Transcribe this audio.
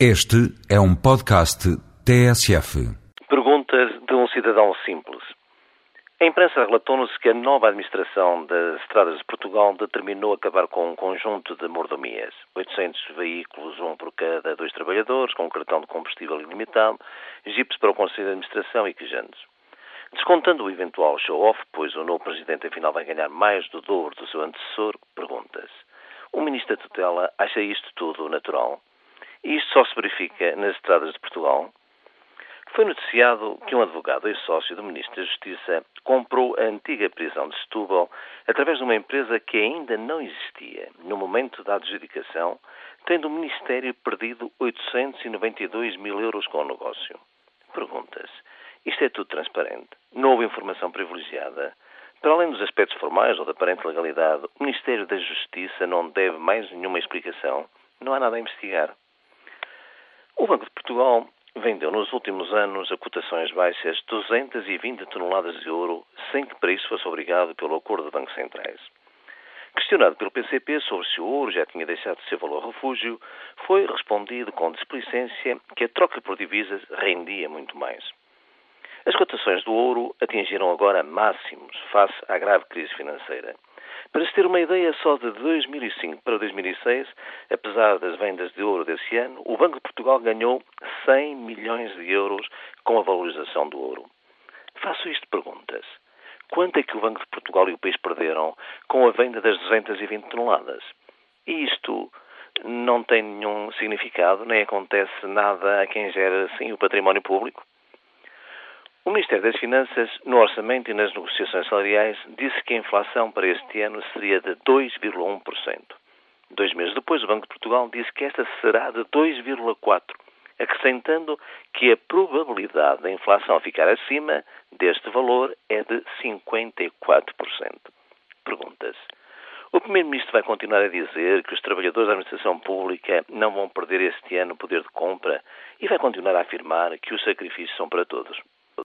Este é um podcast TSF. Perguntas de um cidadão simples. A imprensa relatou-nos que a nova administração das estradas de Portugal determinou acabar com um conjunto de mordomias. 800 veículos, um por cada dois trabalhadores, com um cartão de combustível ilimitado, jipes para o Conselho de Administração e quejantes. Descontando o eventual show-off, pois o novo presidente afinal vai ganhar mais do dobro do seu antecessor, pergunta-se. O ministro da tutela acha isto tudo natural? E isto só se verifica nas estradas de Portugal. Foi noticiado que um advogado e sócio do Ministro da Justiça comprou a antiga prisão de Setúbal através de uma empresa que ainda não existia no momento da adjudicação, tendo o Ministério perdido 892 mil euros com o negócio. Pergunta-se, isto é tudo transparente? Não houve informação privilegiada? Para além dos aspectos formais ou da aparente legalidade, o Ministério da Justiça não deve mais nenhuma explicação? Não há nada a investigar. O Banco de Portugal vendeu nos últimos anos a cotações baixas 220 toneladas de ouro, sem que para isso fosse obrigado pelo acordo de bancos centrais. Questionado pelo PCP sobre se o ouro já tinha deixado de ser valor refúgio, foi respondido com displicência que a troca por divisas rendia muito mais. As cotações do ouro atingiram agora máximos face à grave crise financeira. Para se ter uma ideia, só de 2005 para 2006, apesar das vendas de ouro desse ano, o Banco de Portugal ganhou 100 milhões de euros com a valorização do ouro. Faço isto perguntas. Quanto é que o Banco de Portugal e o país perderam com a venda das 220 toneladas? E isto não tem nenhum significado, nem acontece nada a quem gera assim o património público? O Ministério das Finanças, no orçamento e nas negociações salariais, disse que a inflação para este ano seria de 2,1%. Dois meses depois, o Banco de Portugal disse que esta será de 2,4%, acrescentando que a probabilidade da inflação ficar acima deste valor é de 54%. Pergunta-se. O Primeiro-Ministro vai continuar a dizer que os trabalhadores da administração pública não vão perder este ano o poder de compra e vai continuar a afirmar que os sacrifícios são para todos.